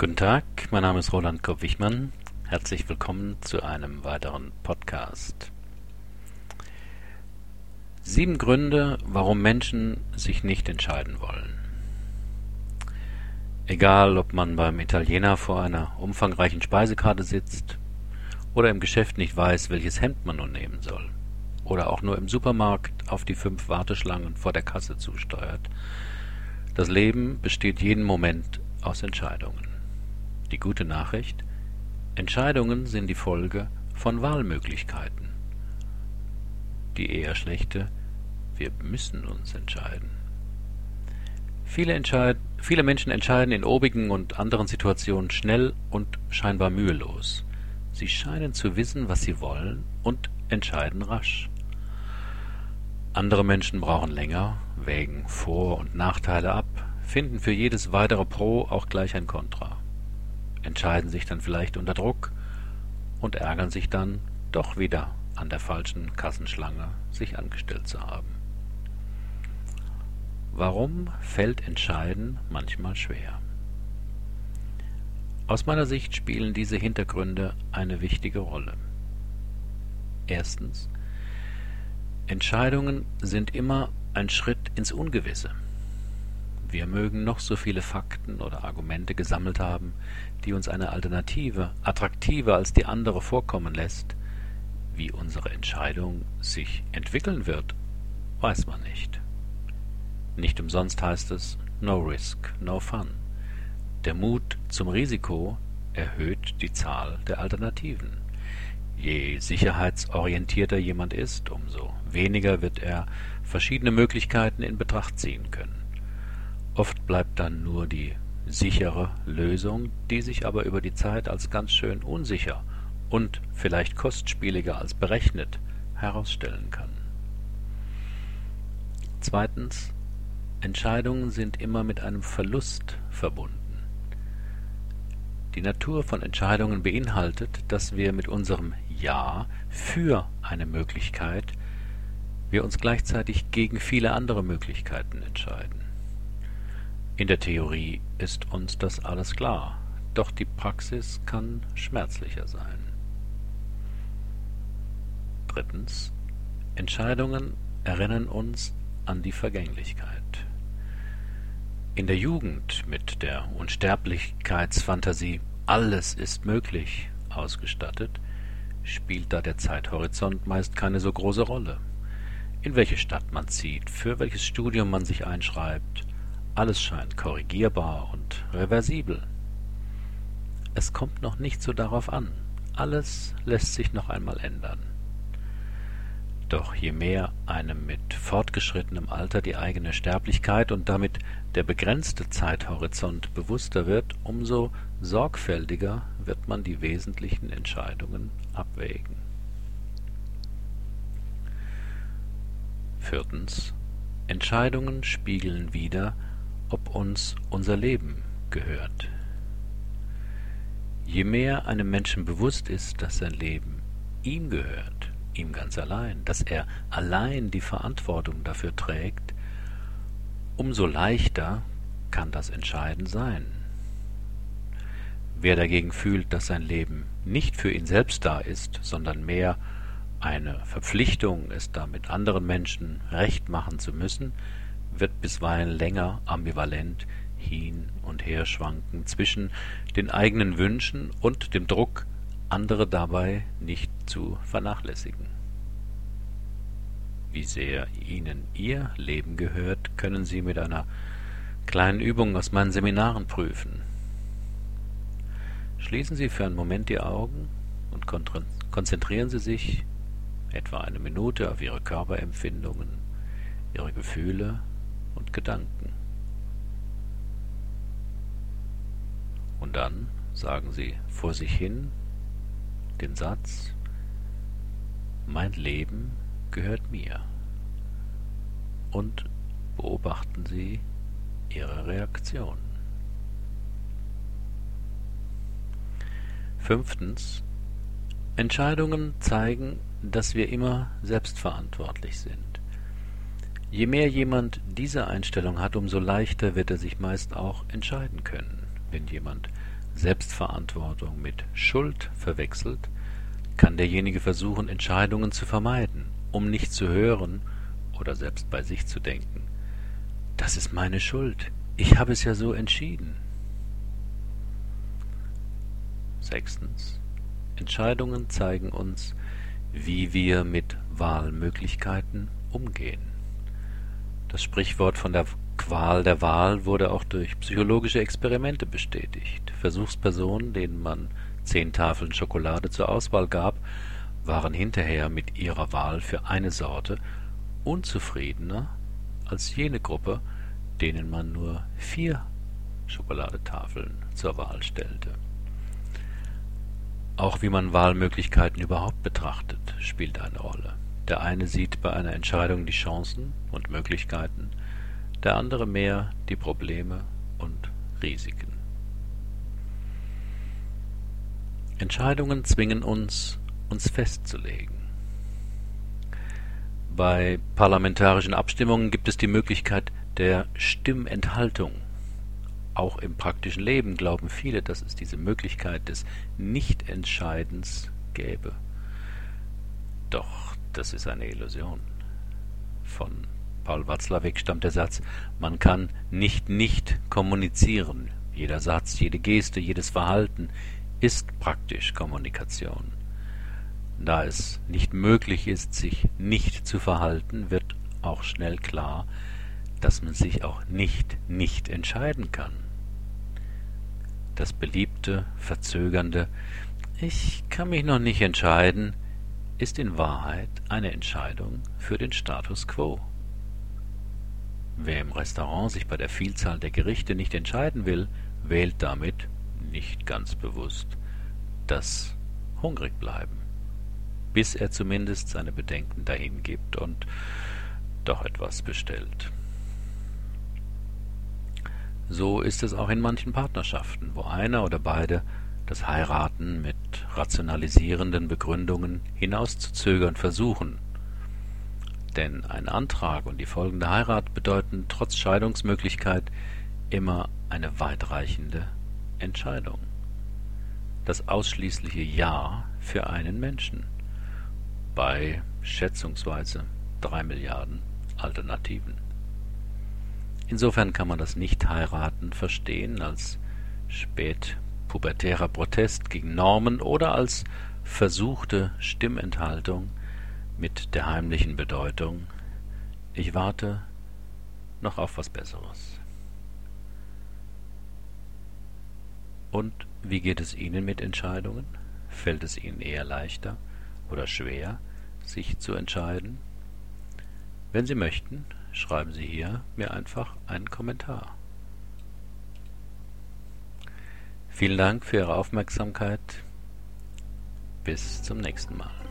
Guten Tag, mein Name ist Roland Kopp-Wichmann. Herzlich willkommen zu einem weiteren Podcast. Sieben Gründe, warum Menschen sich nicht entscheiden wollen. Egal, ob man beim Italiener vor einer umfangreichen Speisekarte sitzt oder im Geschäft nicht weiß, welches Hemd man nun nehmen soll oder auch nur im Supermarkt auf die fünf Warteschlangen vor der Kasse zusteuert. Das Leben besteht jeden Moment aus Entscheidungen. Die gute Nachricht, Entscheidungen sind die Folge von Wahlmöglichkeiten. Die eher schlechte, wir müssen uns entscheiden. Viele, entscheid viele Menschen entscheiden in obigen und anderen Situationen schnell und scheinbar mühelos. Sie scheinen zu wissen, was sie wollen und entscheiden rasch. Andere Menschen brauchen länger, wägen Vor- und Nachteile ab, finden für jedes weitere Pro auch gleich ein Kontra entscheiden sich dann vielleicht unter Druck und ärgern sich dann doch wieder an der falschen Kassenschlange sich angestellt zu haben. Warum fällt Entscheiden manchmal schwer? Aus meiner Sicht spielen diese Hintergründe eine wichtige Rolle. Erstens. Entscheidungen sind immer ein Schritt ins Ungewisse. Wir mögen noch so viele Fakten oder Argumente gesammelt haben, die uns eine Alternative attraktiver als die andere vorkommen lässt. Wie unsere Entscheidung sich entwickeln wird, weiß man nicht. Nicht umsonst heißt es No Risk, No Fun. Der Mut zum Risiko erhöht die Zahl der Alternativen. Je sicherheitsorientierter jemand ist, umso weniger wird er verschiedene Möglichkeiten in Betracht ziehen können. Oft bleibt dann nur die sichere Lösung, die sich aber über die Zeit als ganz schön unsicher und vielleicht kostspieliger als berechnet herausstellen kann. Zweitens. Entscheidungen sind immer mit einem Verlust verbunden. Die Natur von Entscheidungen beinhaltet, dass wir mit unserem Ja für eine Möglichkeit wir uns gleichzeitig gegen viele andere Möglichkeiten entscheiden. In der Theorie ist uns das alles klar, doch die Praxis kann schmerzlicher sein. Entscheidungen erinnern uns an die Vergänglichkeit. In der Jugend mit der Unsterblichkeitsfantasie alles ist möglich ausgestattet, spielt da der Zeithorizont meist keine so große Rolle. In welche Stadt man zieht, für welches Studium man sich einschreibt, alles scheint korrigierbar und reversibel. Es kommt noch nicht so darauf an. Alles lässt sich noch einmal ändern. Doch je mehr einem mit fortgeschrittenem Alter die eigene Sterblichkeit und damit der begrenzte Zeithorizont bewusster wird, umso sorgfältiger wird man die wesentlichen Entscheidungen abwägen. Viertens. Entscheidungen spiegeln wider, ob uns unser Leben gehört. Je mehr einem Menschen bewusst ist, dass sein Leben ihm gehört, ihm ganz allein, dass er allein die Verantwortung dafür trägt, umso leichter kann das Entscheiden sein. Wer dagegen fühlt, dass sein Leben nicht für ihn selbst da ist, sondern mehr eine Verpflichtung, es damit anderen Menschen recht machen zu müssen, wird bisweilen länger ambivalent hin und her schwanken zwischen den eigenen Wünschen und dem Druck, andere dabei nicht zu vernachlässigen. Wie sehr Ihnen Ihr Leben gehört, können Sie mit einer kleinen Übung aus meinen Seminaren prüfen. Schließen Sie für einen Moment die Augen und konzentrieren Sie sich etwa eine Minute auf Ihre Körperempfindungen, Ihre Gefühle und Gedanken. Und dann sagen sie vor sich hin den Satz, mein Leben gehört mir. Und beobachten Sie Ihre Reaktion. Fünftens. Entscheidungen zeigen, dass wir immer selbstverantwortlich sind. Je mehr jemand diese Einstellung hat, umso leichter wird er sich meist auch entscheiden können. Wenn jemand Selbstverantwortung mit Schuld verwechselt, kann derjenige versuchen, Entscheidungen zu vermeiden, um nicht zu hören oder selbst bei sich zu denken. Das ist meine Schuld. Ich habe es ja so entschieden. Sechstens. Entscheidungen zeigen uns, wie wir mit Wahlmöglichkeiten umgehen. Das Sprichwort von der Qual der Wahl wurde auch durch psychologische Experimente bestätigt. Versuchspersonen, denen man zehn Tafeln Schokolade zur Auswahl gab, waren hinterher mit ihrer Wahl für eine Sorte unzufriedener als jene Gruppe, denen man nur vier Schokoladetafeln zur Wahl stellte. Auch wie man Wahlmöglichkeiten überhaupt betrachtet, spielt eine Rolle. Der eine sieht bei einer Entscheidung die Chancen und Möglichkeiten, der andere mehr die Probleme und Risiken. Entscheidungen zwingen uns, uns festzulegen. Bei parlamentarischen Abstimmungen gibt es die Möglichkeit der Stimmenthaltung. Auch im praktischen Leben glauben viele, dass es diese Möglichkeit des Nichtentscheidens gäbe. Doch das ist eine Illusion. Von Paul Watzlawick stammt der Satz, man kann nicht nicht kommunizieren. Jeder Satz, jede Geste, jedes Verhalten ist praktisch Kommunikation. Da es nicht möglich ist, sich nicht zu verhalten, wird auch schnell klar, dass man sich auch nicht nicht entscheiden kann. Das beliebte, verzögernde Ich kann mich noch nicht entscheiden ist in Wahrheit eine Entscheidung für den Status quo. Wer im Restaurant sich bei der Vielzahl der Gerichte nicht entscheiden will, wählt damit, nicht ganz bewusst, das Hungrigbleiben, bis er zumindest seine Bedenken dahingibt und doch etwas bestellt. So ist es auch in manchen Partnerschaften, wo einer oder beide das Heiraten mit rationalisierenden Begründungen hinauszuzögern versuchen. Denn ein Antrag und die folgende Heirat bedeuten trotz Scheidungsmöglichkeit immer eine weitreichende Entscheidung. Das ausschließliche Ja für einen Menschen bei schätzungsweise drei Milliarden Alternativen. Insofern kann man das Nicht-Heiraten verstehen als spätpubertärer Protest gegen Normen oder als versuchte Stimmenthaltung mit der heimlichen Bedeutung Ich warte noch auf was Besseres. Und wie geht es Ihnen mit Entscheidungen? Fällt es Ihnen eher leichter oder schwer, sich zu entscheiden? Wenn Sie möchten, schreiben Sie hier mir einfach einen Kommentar. Vielen Dank für Ihre Aufmerksamkeit. Bis zum nächsten Mal.